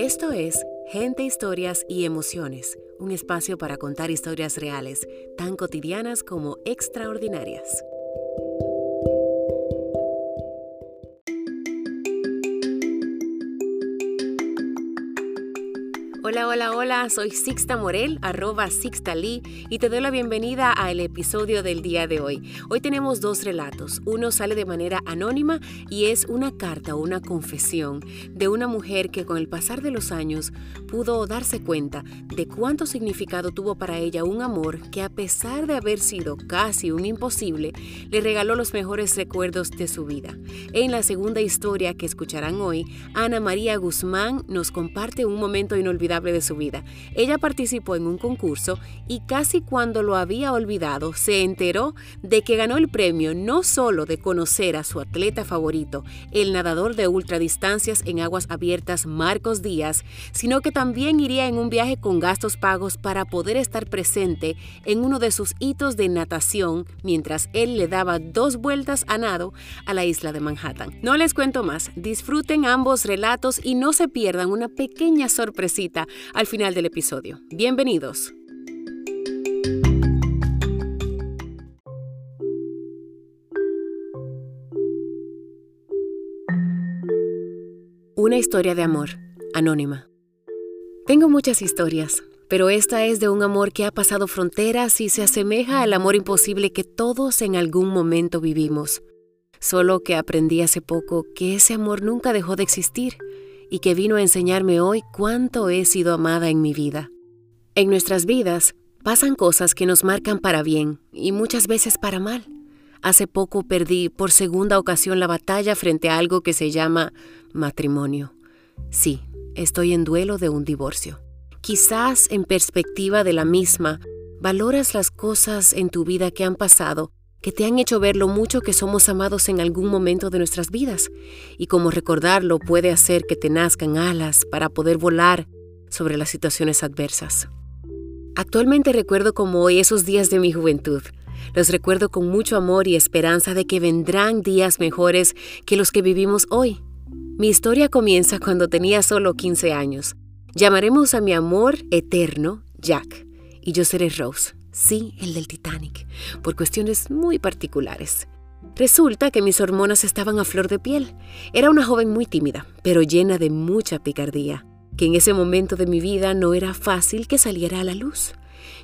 Esto es Gente, Historias y Emociones, un espacio para contar historias reales, tan cotidianas como extraordinarias. Hola, hola, hola, soy Sixta Morel, arroba Sixta Lee, y te doy la bienvenida al episodio del día de hoy. Hoy tenemos dos relatos. Uno sale de manera anónima y es una carta una confesión de una mujer que con el pasar de los años pudo darse cuenta de cuánto significado tuvo para ella un amor que a pesar de haber sido casi un imposible, le regaló los mejores recuerdos de su vida. En la segunda historia que escucharán hoy, Ana María Guzmán nos comparte un momento inolvidable de su vida. Ella participó en un concurso y casi cuando lo había olvidado se enteró de que ganó el premio no solo de conocer a su atleta favorito, el nadador de ultradistancias en aguas abiertas Marcos Díaz, sino que también iría en un viaje con gastos pagos para poder estar presente en uno de sus hitos de natación mientras él le daba dos vueltas a nado a la isla de Manhattan. No les cuento más, disfruten ambos relatos y no se pierdan una pequeña sorpresita al final del episodio. Bienvenidos. Una historia de amor, anónima. Tengo muchas historias, pero esta es de un amor que ha pasado fronteras y se asemeja al amor imposible que todos en algún momento vivimos. Solo que aprendí hace poco que ese amor nunca dejó de existir y que vino a enseñarme hoy cuánto he sido amada en mi vida. En nuestras vidas pasan cosas que nos marcan para bien y muchas veces para mal. Hace poco perdí por segunda ocasión la batalla frente a algo que se llama matrimonio. Sí, estoy en duelo de un divorcio. Quizás en perspectiva de la misma, valoras las cosas en tu vida que han pasado que te han hecho ver lo mucho que somos amados en algún momento de nuestras vidas y cómo recordarlo puede hacer que te nazcan alas para poder volar sobre las situaciones adversas. Actualmente recuerdo como hoy esos días de mi juventud. Los recuerdo con mucho amor y esperanza de que vendrán días mejores que los que vivimos hoy. Mi historia comienza cuando tenía solo 15 años. Llamaremos a mi amor eterno Jack y yo seré Rose. Sí, el del Titanic, por cuestiones muy particulares. Resulta que mis hormonas estaban a flor de piel. Era una joven muy tímida, pero llena de mucha picardía, que en ese momento de mi vida no era fácil que saliera a la luz.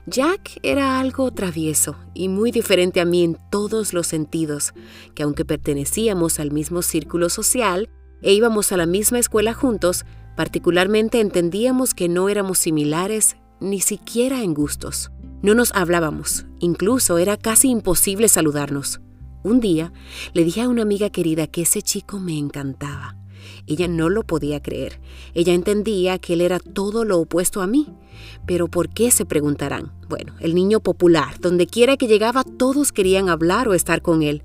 Jack era algo travieso y muy diferente a mí en todos los sentidos, que aunque pertenecíamos al mismo círculo social e íbamos a la misma escuela juntos, particularmente entendíamos que no éramos similares ni siquiera en gustos. No nos hablábamos, incluso era casi imposible saludarnos. Un día le dije a una amiga querida que ese chico me encantaba. Ella no lo podía creer. Ella entendía que él era todo lo opuesto a mí. Pero ¿por qué se preguntarán? Bueno, el niño popular, donde quiera que llegaba, todos querían hablar o estar con él.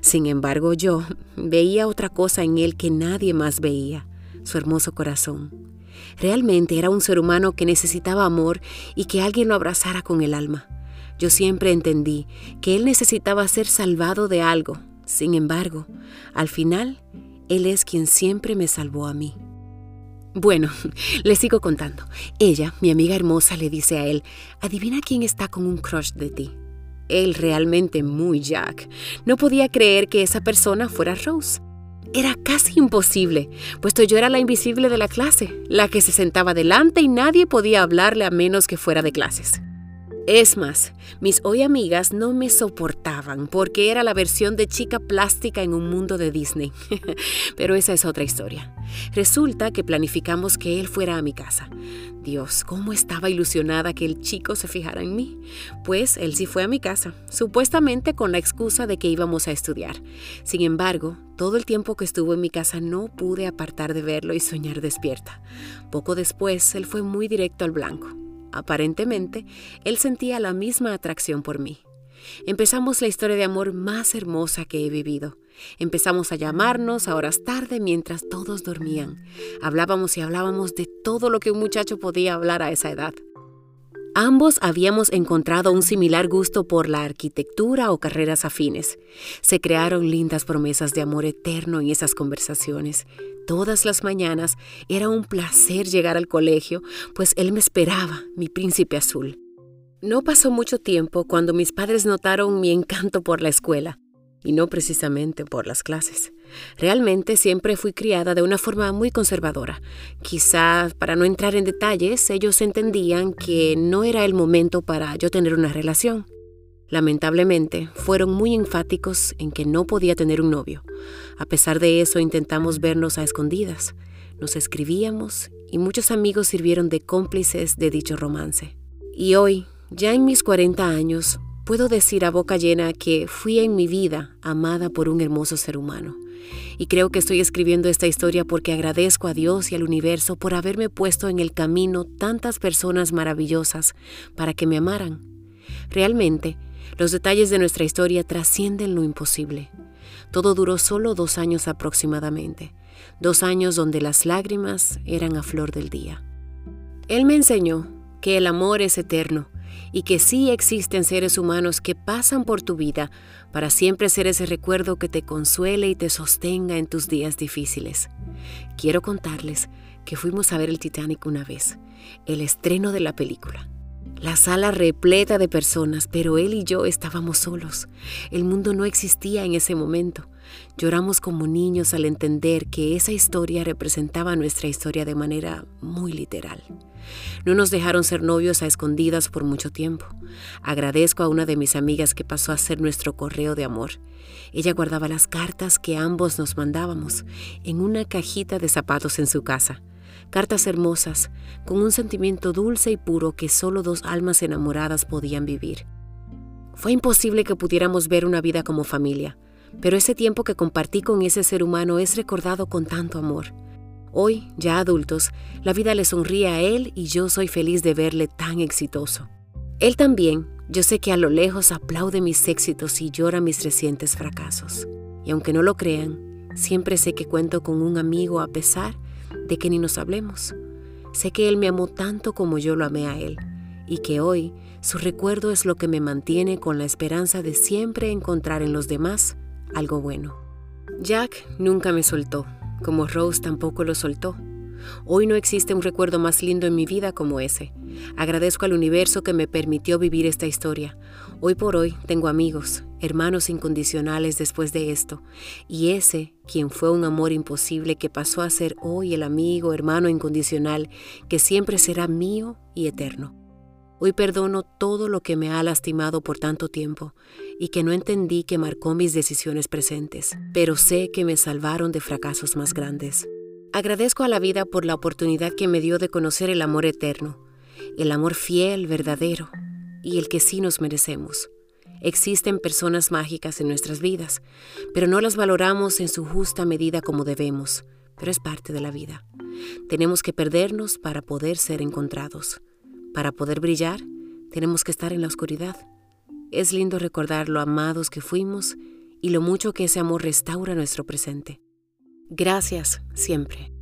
Sin embargo, yo veía otra cosa en él que nadie más veía, su hermoso corazón. Realmente era un ser humano que necesitaba amor y que alguien lo abrazara con el alma. Yo siempre entendí que él necesitaba ser salvado de algo. Sin embargo, al final, él es quien siempre me salvó a mí. Bueno, le sigo contando. Ella, mi amiga hermosa, le dice a él, adivina quién está con un crush de ti. Él realmente muy Jack. No podía creer que esa persona fuera Rose. Era casi imposible, puesto yo era la invisible de la clase, la que se sentaba delante y nadie podía hablarle a menos que fuera de clases. Es más, mis hoy amigas no me soportaban porque era la versión de chica plástica en un mundo de Disney. Pero esa es otra historia. Resulta que planificamos que él fuera a mi casa. Dios, cómo estaba ilusionada que el chico se fijara en mí. Pues él sí fue a mi casa, supuestamente con la excusa de que íbamos a estudiar. Sin embargo, todo el tiempo que estuvo en mi casa no pude apartar de verlo y soñar despierta. Poco después, él fue muy directo al blanco. Aparentemente, él sentía la misma atracción por mí. Empezamos la historia de amor más hermosa que he vivido. Empezamos a llamarnos a horas tarde mientras todos dormían. Hablábamos y hablábamos de todo lo que un muchacho podía hablar a esa edad. Ambos habíamos encontrado un similar gusto por la arquitectura o carreras afines. Se crearon lindas promesas de amor eterno en esas conversaciones. Todas las mañanas era un placer llegar al colegio, pues él me esperaba, mi príncipe azul. No pasó mucho tiempo cuando mis padres notaron mi encanto por la escuela y no precisamente por las clases. Realmente siempre fui criada de una forma muy conservadora. Quizá, para no entrar en detalles, ellos entendían que no era el momento para yo tener una relación. Lamentablemente, fueron muy enfáticos en que no podía tener un novio. A pesar de eso, intentamos vernos a escondidas. Nos escribíamos y muchos amigos sirvieron de cómplices de dicho romance. Y hoy, ya en mis 40 años, Puedo decir a boca llena que fui en mi vida amada por un hermoso ser humano. Y creo que estoy escribiendo esta historia porque agradezco a Dios y al universo por haberme puesto en el camino tantas personas maravillosas para que me amaran. Realmente, los detalles de nuestra historia trascienden lo imposible. Todo duró solo dos años aproximadamente, dos años donde las lágrimas eran a flor del día. Él me enseñó que el amor es eterno y que sí existen seres humanos que pasan por tu vida para siempre ser ese recuerdo que te consuele y te sostenga en tus días difíciles. Quiero contarles que fuimos a ver el Titanic una vez, el estreno de la película. La sala repleta de personas, pero él y yo estábamos solos. El mundo no existía en ese momento. Lloramos como niños al entender que esa historia representaba nuestra historia de manera muy literal. No nos dejaron ser novios a escondidas por mucho tiempo. Agradezco a una de mis amigas que pasó a ser nuestro correo de amor. Ella guardaba las cartas que ambos nos mandábamos en una cajita de zapatos en su casa. Cartas hermosas, con un sentimiento dulce y puro que solo dos almas enamoradas podían vivir. Fue imposible que pudiéramos ver una vida como familia, pero ese tiempo que compartí con ese ser humano es recordado con tanto amor. Hoy, ya adultos, la vida le sonríe a él y yo soy feliz de verle tan exitoso. Él también, yo sé que a lo lejos aplaude mis éxitos y llora mis recientes fracasos. Y aunque no lo crean, siempre sé que cuento con un amigo a pesar de que ni nos hablemos. Sé que él me amó tanto como yo lo amé a él y que hoy su recuerdo es lo que me mantiene con la esperanza de siempre encontrar en los demás algo bueno. Jack nunca me soltó como Rose tampoco lo soltó. Hoy no existe un recuerdo más lindo en mi vida como ese. Agradezco al universo que me permitió vivir esta historia. Hoy por hoy tengo amigos, hermanos incondicionales después de esto, y ese, quien fue un amor imposible que pasó a ser hoy el amigo, hermano incondicional, que siempre será mío y eterno. Hoy perdono todo lo que me ha lastimado por tanto tiempo y que no entendí que marcó mis decisiones presentes, pero sé que me salvaron de fracasos más grandes. Agradezco a la vida por la oportunidad que me dio de conocer el amor eterno, el amor fiel, verdadero y el que sí nos merecemos. Existen personas mágicas en nuestras vidas, pero no las valoramos en su justa medida como debemos, pero es parte de la vida. Tenemos que perdernos para poder ser encontrados. Para poder brillar, tenemos que estar en la oscuridad. Es lindo recordar lo amados que fuimos y lo mucho que ese amor restaura nuestro presente. Gracias siempre,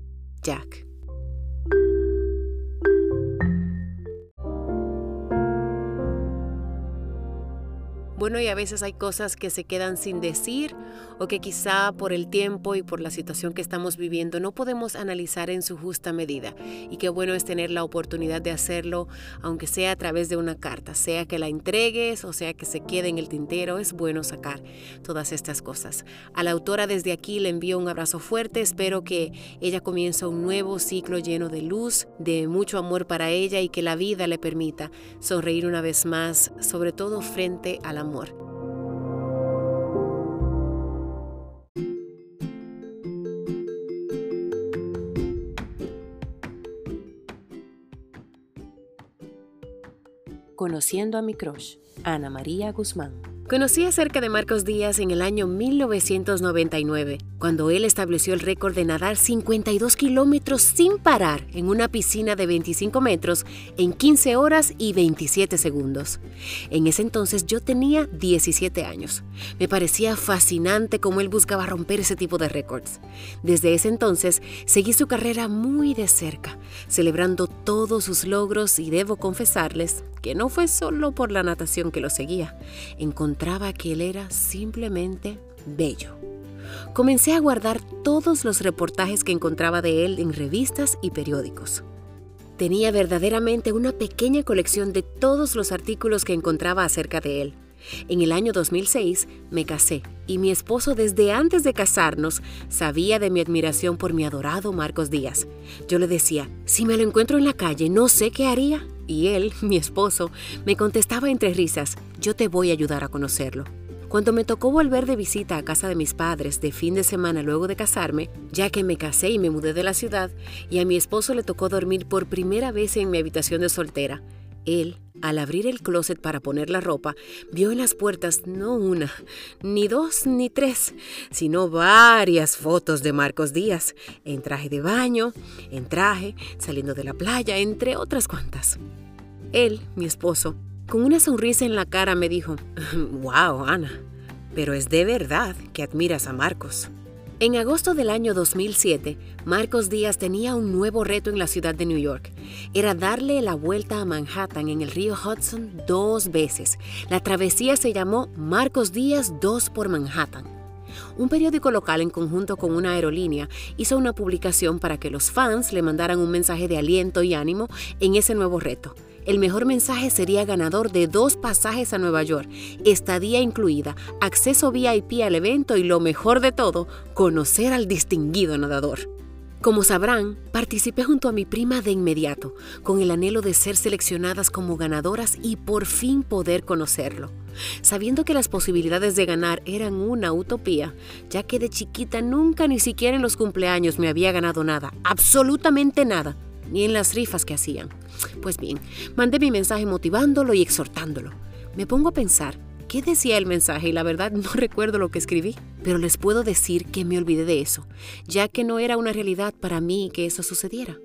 Jack. Bueno, y a veces hay cosas que se quedan sin decir o que quizá por el tiempo y por la situación que estamos viviendo no podemos analizar en su justa medida. Y qué bueno es tener la oportunidad de hacerlo, aunque sea a través de una carta, sea que la entregues o sea que se quede en el tintero, es bueno sacar todas estas cosas. A la autora desde aquí le envío un abrazo fuerte, espero que ella comience un nuevo ciclo lleno de luz, de mucho amor para ella y que la vida le permita sonreír una vez más, sobre todo frente a la Conociendo a mi crush, Ana María Guzmán. Conocí acerca de Marcos Díaz en el año 1999 cuando él estableció el récord de nadar 52 kilómetros sin parar en una piscina de 25 metros en 15 horas y 27 segundos. En ese entonces yo tenía 17 años. Me parecía fascinante cómo él buscaba romper ese tipo de récords. Desde ese entonces seguí su carrera muy de cerca, celebrando todos sus logros y debo confesarles que no fue solo por la natación que lo seguía. Que él era simplemente bello comencé a guardar todos los reportajes que encontraba de él en revistas y periódicos. Tenía verdaderamente una pequeña colección de todos los artículos que encontraba acerca de él. En el año 2006 me casé y mi esposo desde antes de casarnos sabía de mi admiración por mi adorado Marcos Díaz. Yo le decía, si me lo encuentro en la calle no sé qué haría. Y él, mi esposo, me contestaba entre risas, yo te voy a ayudar a conocerlo. Cuando me tocó volver de visita a casa de mis padres de fin de semana luego de casarme, ya que me casé y me mudé de la ciudad, y a mi esposo le tocó dormir por primera vez en mi habitación de soltera, él, al abrir el closet para poner la ropa, vio en las puertas no una, ni dos, ni tres, sino varias fotos de Marcos Díaz, en traje de baño, en traje, saliendo de la playa, entre otras cuantas. Él, mi esposo, con una sonrisa en la cara me dijo, wow, Ana, pero es de verdad que admiras a Marcos. En agosto del año 2007, Marcos Díaz tenía un nuevo reto en la ciudad de New York. Era darle la vuelta a Manhattan en el río Hudson dos veces. La travesía se llamó Marcos Díaz 2 por Manhattan. Un periódico local en conjunto con una aerolínea hizo una publicación para que los fans le mandaran un mensaje de aliento y ánimo en ese nuevo reto el mejor mensaje sería ganador de dos pasajes a Nueva York, estadía incluida, acceso VIP al evento y lo mejor de todo, conocer al distinguido nadador. Como sabrán, participé junto a mi prima de inmediato, con el anhelo de ser seleccionadas como ganadoras y por fin poder conocerlo. Sabiendo que las posibilidades de ganar eran una utopía, ya que de chiquita nunca ni siquiera en los cumpleaños me había ganado nada, absolutamente nada, ni en las rifas que hacían. Pues bien, mandé mi mensaje motivándolo y exhortándolo. Me pongo a pensar, ¿qué decía el mensaje? Y la verdad no recuerdo lo que escribí, pero les puedo decir que me olvidé de eso, ya que no era una realidad para mí que eso sucediera.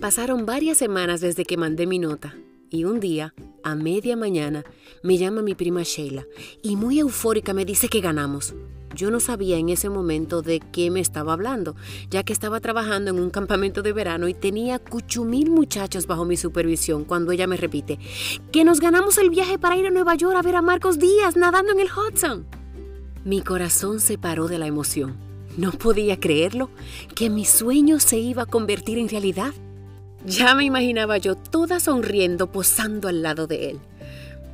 Pasaron varias semanas desde que mandé mi nota, y un día, a media mañana, me llama mi prima Sheila y muy eufórica me dice que ganamos. Yo no sabía en ese momento de qué me estaba hablando, ya que estaba trabajando en un campamento de verano y tenía cuchumil muchachos bajo mi supervisión cuando ella me repite, que nos ganamos el viaje para ir a Nueva York a ver a Marcos Díaz nadando en el Hudson. Mi corazón se paró de la emoción. No podía creerlo, que mi sueño se iba a convertir en realidad. Ya me imaginaba yo toda sonriendo posando al lado de él.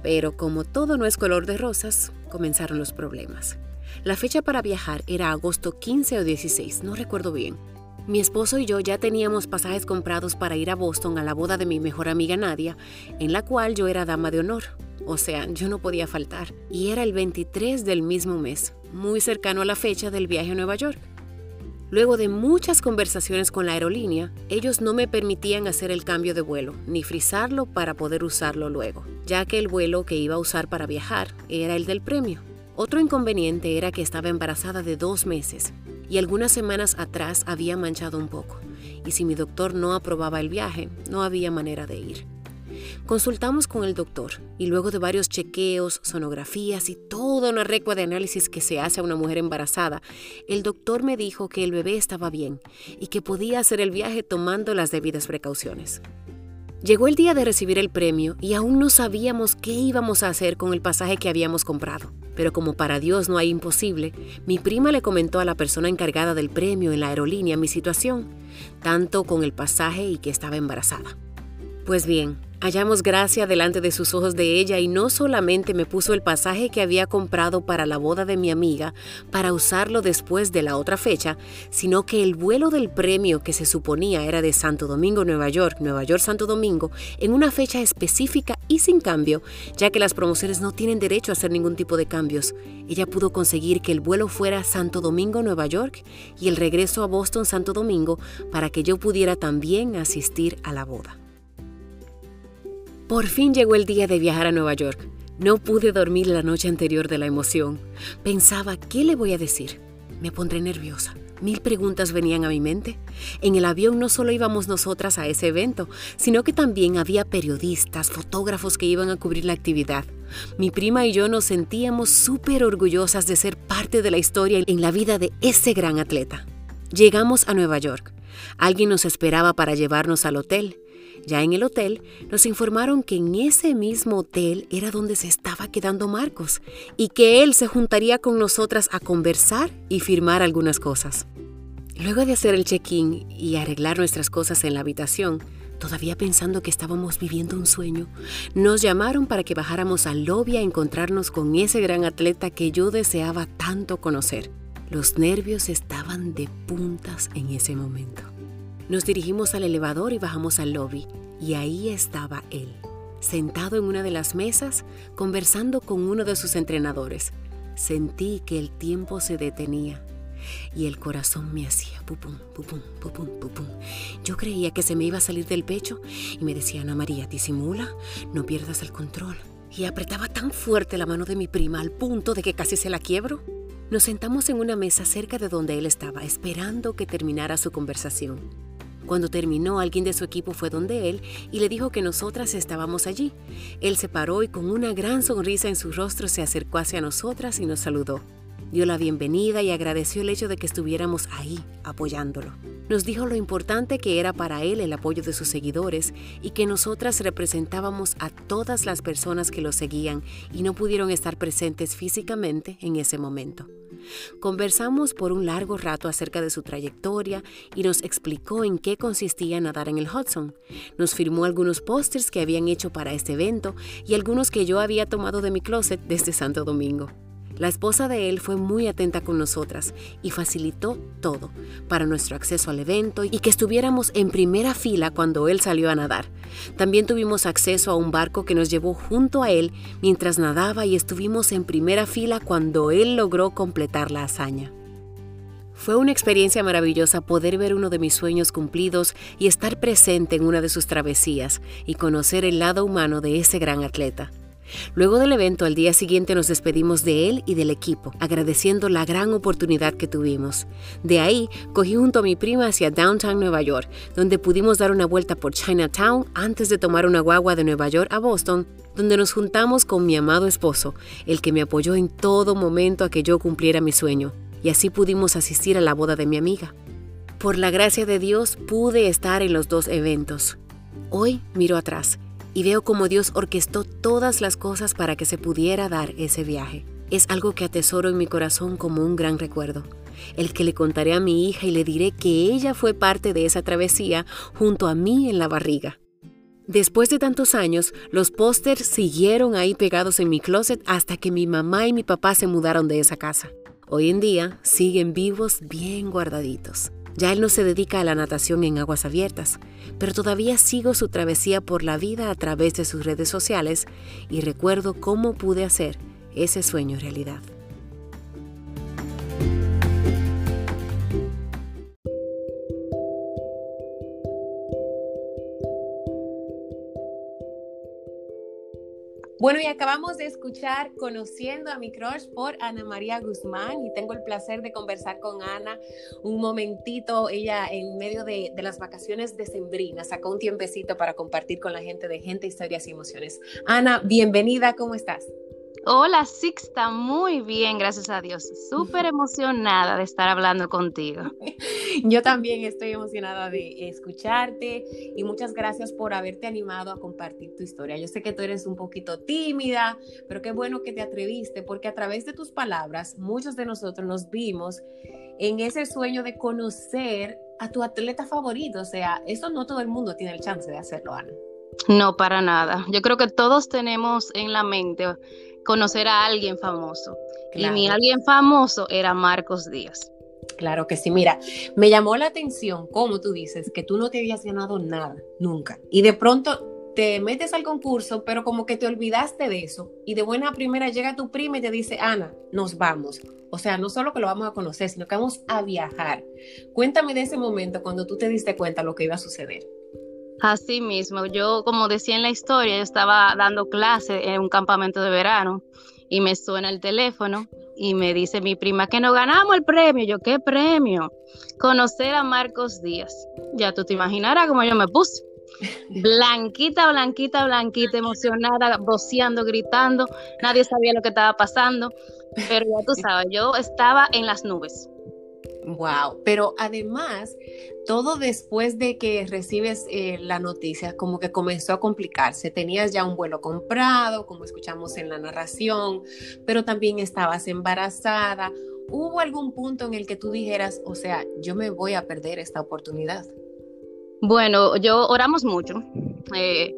Pero como todo no es color de rosas, comenzaron los problemas. La fecha para viajar era agosto 15 o 16, no recuerdo bien. Mi esposo y yo ya teníamos pasajes comprados para ir a Boston a la boda de mi mejor amiga Nadia, en la cual yo era dama de honor. O sea, yo no podía faltar. Y era el 23 del mismo mes, muy cercano a la fecha del viaje a Nueva York. Luego de muchas conversaciones con la aerolínea, ellos no me permitían hacer el cambio de vuelo, ni frizarlo para poder usarlo luego, ya que el vuelo que iba a usar para viajar era el del premio. Otro inconveniente era que estaba embarazada de dos meses y algunas semanas atrás había manchado un poco, y si mi doctor no aprobaba el viaje, no había manera de ir. Consultamos con el doctor y luego de varios chequeos, sonografías y toda una recua de análisis que se hace a una mujer embarazada, el doctor me dijo que el bebé estaba bien y que podía hacer el viaje tomando las debidas precauciones. Llegó el día de recibir el premio y aún no sabíamos qué íbamos a hacer con el pasaje que habíamos comprado. Pero como para Dios no hay imposible, mi prima le comentó a la persona encargada del premio en la aerolínea mi situación, tanto con el pasaje y que estaba embarazada. Pues bien, Hallamos gracia delante de sus ojos de ella y no solamente me puso el pasaje que había comprado para la boda de mi amiga para usarlo después de la otra fecha, sino que el vuelo del premio que se suponía era de Santo Domingo, Nueva York, Nueva York, Santo Domingo, en una fecha específica y sin cambio, ya que las promociones no tienen derecho a hacer ningún tipo de cambios. Ella pudo conseguir que el vuelo fuera Santo Domingo, Nueva York y el regreso a Boston, Santo Domingo, para que yo pudiera también asistir a la boda. Por fin llegó el día de viajar a Nueva York. No pude dormir la noche anterior de la emoción. Pensaba, ¿qué le voy a decir? Me pondré nerviosa. Mil preguntas venían a mi mente. En el avión no solo íbamos nosotras a ese evento, sino que también había periodistas, fotógrafos que iban a cubrir la actividad. Mi prima y yo nos sentíamos súper orgullosas de ser parte de la historia en la vida de ese gran atleta. Llegamos a Nueva York. Alguien nos esperaba para llevarnos al hotel. Ya en el hotel nos informaron que en ese mismo hotel era donde se estaba quedando Marcos y que él se juntaría con nosotras a conversar y firmar algunas cosas. Luego de hacer el check-in y arreglar nuestras cosas en la habitación, todavía pensando que estábamos viviendo un sueño, nos llamaron para que bajáramos al lobby a encontrarnos con ese gran atleta que yo deseaba tanto conocer. Los nervios estaban de puntas en ese momento. Nos dirigimos al elevador y bajamos al lobby, y ahí estaba él, sentado en una de las mesas, conversando con uno de sus entrenadores. Sentí que el tiempo se detenía y el corazón me hacía pupum, pupum, pupum, pupum. Yo creía que se me iba a salir del pecho y me decía, Ana María, disimula, no pierdas el control. Y apretaba tan fuerte la mano de mi prima al punto de que casi se la quiebro. Nos sentamos en una mesa cerca de donde él estaba, esperando que terminara su conversación. Cuando terminó, alguien de su equipo fue donde él y le dijo que nosotras estábamos allí. Él se paró y con una gran sonrisa en su rostro se acercó hacia nosotras y nos saludó. Dio la bienvenida y agradeció el hecho de que estuviéramos ahí apoyándolo. Nos dijo lo importante que era para él el apoyo de sus seguidores y que nosotras representábamos a todas las personas que lo seguían y no pudieron estar presentes físicamente en ese momento. Conversamos por un largo rato acerca de su trayectoria y nos explicó en qué consistía nadar en el Hudson. Nos firmó algunos pósters que habían hecho para este evento y algunos que yo había tomado de mi closet desde Santo Domingo. La esposa de él fue muy atenta con nosotras y facilitó todo para nuestro acceso al evento y que estuviéramos en primera fila cuando él salió a nadar. También tuvimos acceso a un barco que nos llevó junto a él mientras nadaba y estuvimos en primera fila cuando él logró completar la hazaña. Fue una experiencia maravillosa poder ver uno de mis sueños cumplidos y estar presente en una de sus travesías y conocer el lado humano de ese gran atleta. Luego del evento, al día siguiente nos despedimos de él y del equipo, agradeciendo la gran oportunidad que tuvimos. De ahí, cogí junto a mi prima hacia Downtown Nueva York, donde pudimos dar una vuelta por Chinatown antes de tomar una guagua de Nueva York a Boston, donde nos juntamos con mi amado esposo, el que me apoyó en todo momento a que yo cumpliera mi sueño, y así pudimos asistir a la boda de mi amiga. Por la gracia de Dios pude estar en los dos eventos. Hoy miro atrás y veo cómo Dios orquestó todas las cosas para que se pudiera dar ese viaje. Es algo que atesoro en mi corazón como un gran recuerdo, el que le contaré a mi hija y le diré que ella fue parte de esa travesía junto a mí en la barriga. Después de tantos años, los pósters siguieron ahí pegados en mi closet hasta que mi mamá y mi papá se mudaron de esa casa. Hoy en día siguen vivos bien guardaditos. Ya él no se dedica a la natación en aguas abiertas, pero todavía sigo su travesía por la vida a través de sus redes sociales y recuerdo cómo pude hacer ese sueño realidad. Bueno, y acabamos de escuchar Conociendo a mi crush por Ana María Guzmán y tengo el placer de conversar con Ana un momentito. Ella en medio de, de las vacaciones decembrinas sacó un tiempecito para compartir con la gente de Gente, Historias y Emociones. Ana, bienvenida, ¿cómo estás? Hola Sixta, muy bien, gracias a Dios. Súper emocionada de estar hablando contigo. Yo también estoy emocionada de escucharte y muchas gracias por haberte animado a compartir tu historia. Yo sé que tú eres un poquito tímida, pero qué bueno que te atreviste porque a través de tus palabras muchos de nosotros nos vimos en ese sueño de conocer a tu atleta favorito. O sea, eso no todo el mundo tiene el chance de hacerlo, Ana. No, para nada. Yo creo que todos tenemos en la mente conocer a alguien famoso. Y mi alguien famoso era Marcos Díaz. Claro que sí, mira, me llamó la atención, como tú dices, que tú no te habías ganado nada, nunca. Y de pronto te metes al concurso, pero como que te olvidaste de eso. Y de buena primera llega tu prima y te dice, Ana, nos vamos. O sea, no solo que lo vamos a conocer, sino que vamos a viajar. Cuéntame de ese momento cuando tú te diste cuenta de lo que iba a suceder. Así mismo, yo como decía en la historia, yo estaba dando clase en un campamento de verano y me suena el teléfono y me dice mi prima que nos ganamos el premio. Yo, ¿qué premio? Conocer a Marcos Díaz. Ya tú te imaginarás cómo yo me puse. Blanquita, blanquita, blanquita, emocionada, voceando, gritando. Nadie sabía lo que estaba pasando. Pero ya tú sabes, yo estaba en las nubes. Wow, pero además, todo después de que recibes eh, la noticia, como que comenzó a complicarse. Tenías ya un vuelo comprado, como escuchamos en la narración, pero también estabas embarazada. ¿Hubo algún punto en el que tú dijeras, o sea, yo me voy a perder esta oportunidad? Bueno, yo oramos mucho. Eh,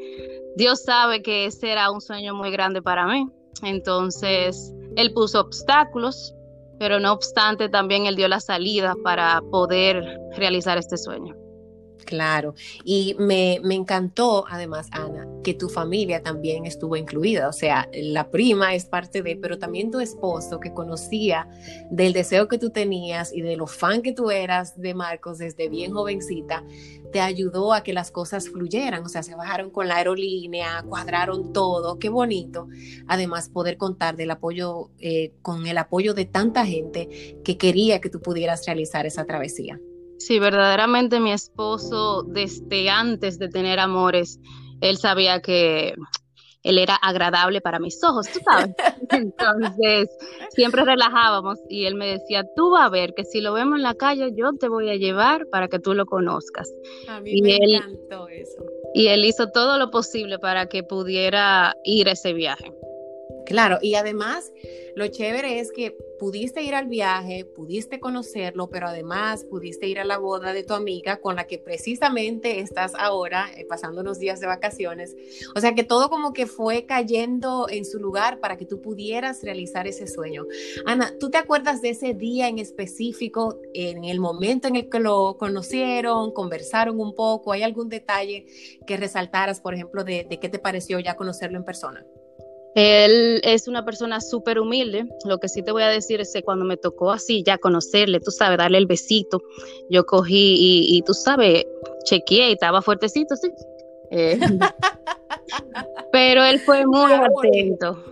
Dios sabe que ese era un sueño muy grande para mí. Entonces, Él puso obstáculos, pero no obstante también él dio la salida para poder realizar este sueño. Claro, y me, me, encantó además, Ana, que tu familia también estuvo incluida, o sea, la prima es parte de, pero también tu esposo que conocía del deseo que tú tenías y de lo fan que tú eras de Marcos desde bien jovencita, te ayudó a que las cosas fluyeran, o sea, se bajaron con la aerolínea, cuadraron todo, qué bonito. Además, poder contar del apoyo, eh, con el apoyo de tanta gente que quería que tú pudieras realizar esa travesía. Sí, verdaderamente mi esposo, desde antes de tener amores, él sabía que él era agradable para mis ojos, tú sabes. Entonces, siempre relajábamos y él me decía, tú vas a ver que si lo vemos en la calle, yo te voy a llevar para que tú lo conozcas. A mí y me él, encantó eso. Y él hizo todo lo posible para que pudiera ir ese viaje. Claro, y además lo chévere es que pudiste ir al viaje, pudiste conocerlo, pero además pudiste ir a la boda de tu amiga con la que precisamente estás ahora eh, pasando unos días de vacaciones. O sea que todo como que fue cayendo en su lugar para que tú pudieras realizar ese sueño. Ana, ¿tú te acuerdas de ese día en específico, en el momento en el que lo conocieron, conversaron un poco? ¿Hay algún detalle que resaltaras, por ejemplo, de, de qué te pareció ya conocerlo en persona? Él es una persona súper humilde. Lo que sí te voy a decir es que cuando me tocó así ya conocerle, tú sabes, darle el besito, yo cogí y, tú sabes, chequeé y estaba fuertecito, sí. Eh, pero él fue muy atento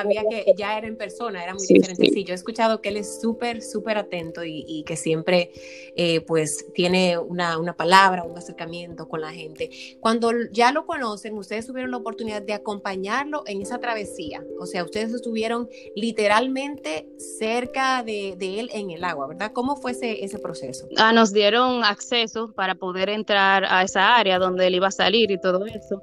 había que, ya era en persona, era muy diferente. Sí. yo he escuchado que él es súper, súper atento y, que siempre eh, pues tiene una, una, palabra, un acercamiento con la gente. Cuando ya lo conocen, ustedes tuvieron la oportunidad de acompañarlo en esa travesía. O sea, ustedes estuvieron literalmente cerca de, de él en el agua, ¿verdad? ¿Cómo fue ese, ese proceso? Ah, nos dieron acceso para poder entrar a esa área donde él iba a salir y todo eso.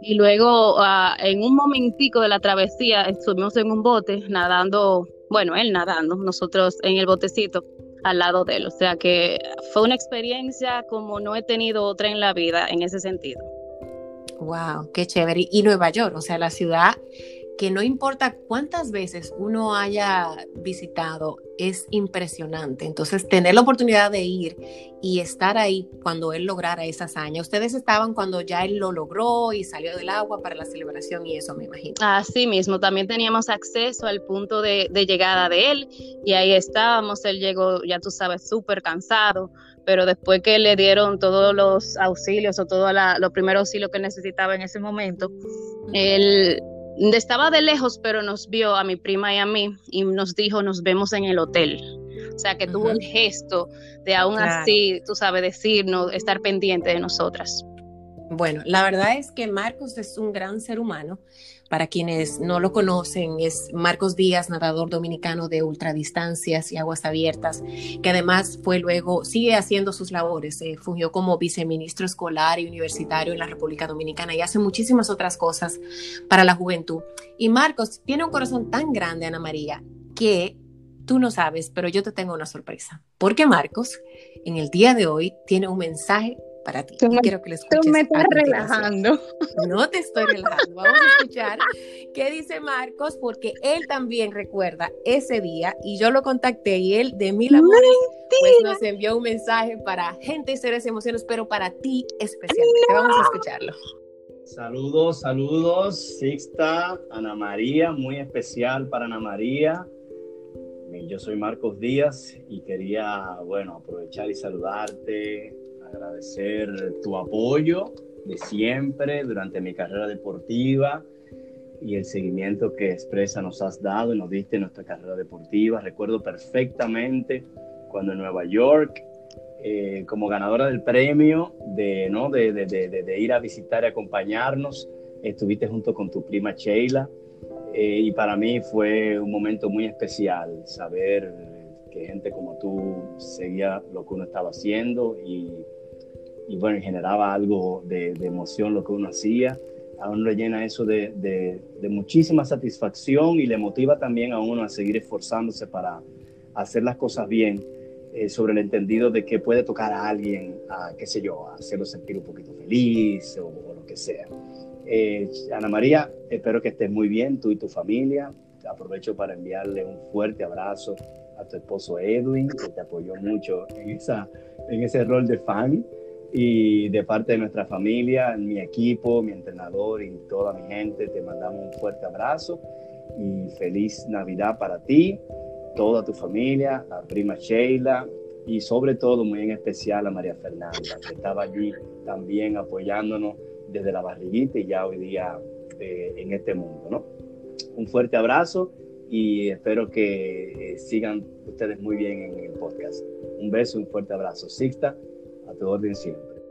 Y luego, uh, en un momentico de la travesía, estuvimos en un bote nadando, bueno, él nadando, nosotros en el botecito al lado de él. O sea que fue una experiencia como no he tenido otra en la vida en ese sentido. Wow, qué chévere. Y Nueva York, o sea, la ciudad que no importa cuántas veces uno haya visitado, es impresionante. Entonces, tener la oportunidad de ir y estar ahí cuando él lograra esa hazaña. Ustedes estaban cuando ya él lo logró y salió del agua para la celebración y eso, me imagino. Así mismo, también teníamos acceso al punto de, llegada de él y ahí estábamos. Él llegó, ya tú sabes, súper cansado, pero después que le dieron todos los auxilios o todo los primeros auxilios que necesitaba en ese momento, él estaba de lejos, pero nos vio a mi prima y a mí y nos dijo, nos vemos en el hotel. O sea, que tuvo el gesto de aún así, tú sabes, decirnos, estar pendiente de nosotras. Bueno, la verdad es que Marcos es un gran ser humano para quienes no lo conocen, es Marcos Díaz, nadador dominicano de ultradistancias y aguas abiertas, que además fue luego, sigue haciendo sus labores, eh, fungió como viceministro escolar y universitario en la República Dominicana y hace muchísimas otras cosas para la juventud. Y Marcos tiene un corazón tan grande, Ana María, que tú no sabes, pero yo te tengo una sorpresa, porque Marcos en el día de hoy tiene un mensaje para ti. Tú, quiero que tú me estás relajando. No te estoy relajando. Vamos a escuchar qué dice Marcos, porque él también recuerda ese día y yo lo contacté y él de mil amores pues nos envió un mensaje para gente y seres emociones, pero para ti especialmente. Vamos a escucharlo. Saludos, saludos, Sixta, Ana María, muy especial para Ana María. Yo soy Marcos Díaz y quería, bueno, aprovechar y saludarte, agradecer tu apoyo de siempre durante mi carrera deportiva y el seguimiento que Expresa nos has dado y nos diste en nuestra carrera deportiva. Recuerdo perfectamente cuando en Nueva York, eh, como ganadora del premio de, ¿no? De, de, de, ir a visitar y acompañarnos, estuviste junto con tu prima Sheila. Eh, y para mí fue un momento muy especial saber que gente como tú seguía lo que uno estaba haciendo y, y bueno, generaba algo de, emoción lo que uno hacía a uno le llena eso de, de, muchísima satisfacción y le motiva también a uno a seguir esforzándose para hacer las cosas bien, eh, sobre el entendido de que puede tocar a alguien, a, qué sé yo, a hacerlo sentir un poquito feliz o, lo que sea. Eh, Ana María, espero que estés muy bien, tú y tu familia. Aprovecho para enviarle un fuerte abrazo a tu esposo Edwin, que te apoyó mucho en, esa, en ese rol de fan y de parte de nuestra familia, mi equipo, mi entrenador y toda mi gente, te mandamos un fuerte abrazo y feliz Navidad para ti, toda tu familia, la prima Sheila y sobre todo muy en especial a María Fernanda, que estaba allí también apoyándonos desde la barriguita y ya hoy día eh, en este mundo, ¿no? Un fuerte abrazo y espero que eh, sigan ustedes muy bien en el podcast. Un beso, un fuerte abrazo. Sixta, a tu orden siempre.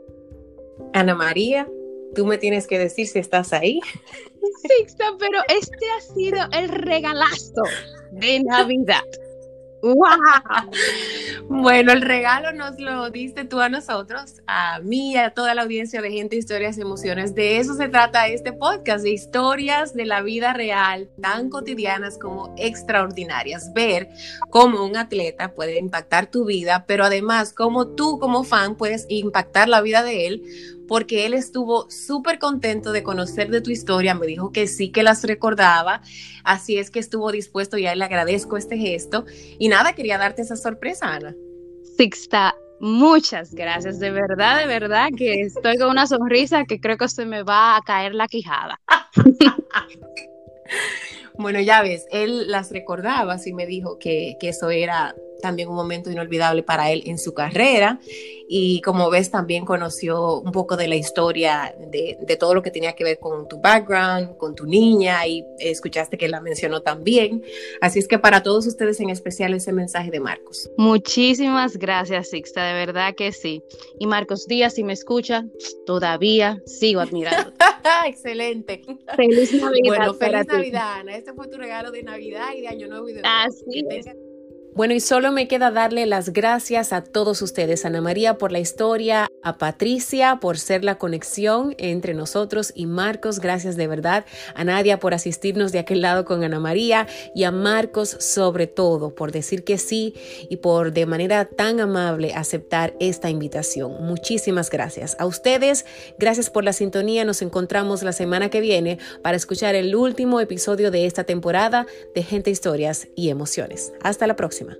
Ana María, tú me tienes que decir si estás ahí. Sixta, pero este ha sido el regalazo de Navidad. Bueno, el regalo nos lo diste tú a nosotros, a mí, a toda la audiencia de Gente, Historias Emociones. De eso se trata este podcast, de historias de la vida real, tan cotidianas como extraordinarias. Ver cómo un atleta puede impactar tu vida, pero además cómo tú como fan puedes impactar la vida de él porque él estuvo súper contento de conocer de tu historia, me dijo que sí que las recordaba, así es que estuvo dispuesto y a él le agradezco este gesto. Y nada, quería darte esa sorpresa, Ana. Sixta, muchas gracias, de verdad, de verdad que estoy con una sonrisa que creo que se me va a caer la quijada. bueno, ya ves, él las recordaba, así me dijo que, que eso era también un momento inolvidable para él en su carrera y como ves también conoció un poco de la historia de, de, todo lo que tenía que ver con tu background, con tu niña y escuchaste que la mencionó también. Así es que para todos ustedes en especial ese mensaje de Marcos. Muchísimas gracias Sixta, de verdad que sí. Y Marcos Díaz, si me escucha, todavía sigo admirando. Excelente. Feliz Navidad. Bueno, feliz Navidad, Ana. Este fue tu regalo de Navidad y de Año Nuevo y de Así bueno, y solo me queda darle las gracias a todos ustedes, Ana María por la historia, a Patricia por ser la conexión entre nosotros y Marcos, gracias de verdad, a Nadia por asistirnos de aquel lado con Ana María y a Marcos sobre todo por decir que sí y por de manera tan amable aceptar esta invitación. Muchísimas gracias. A ustedes, gracias por la sintonía. Nos encontramos la semana que viene para escuchar el último episodio de esta temporada de Gente, Historias y Emociones. Hasta la próxima.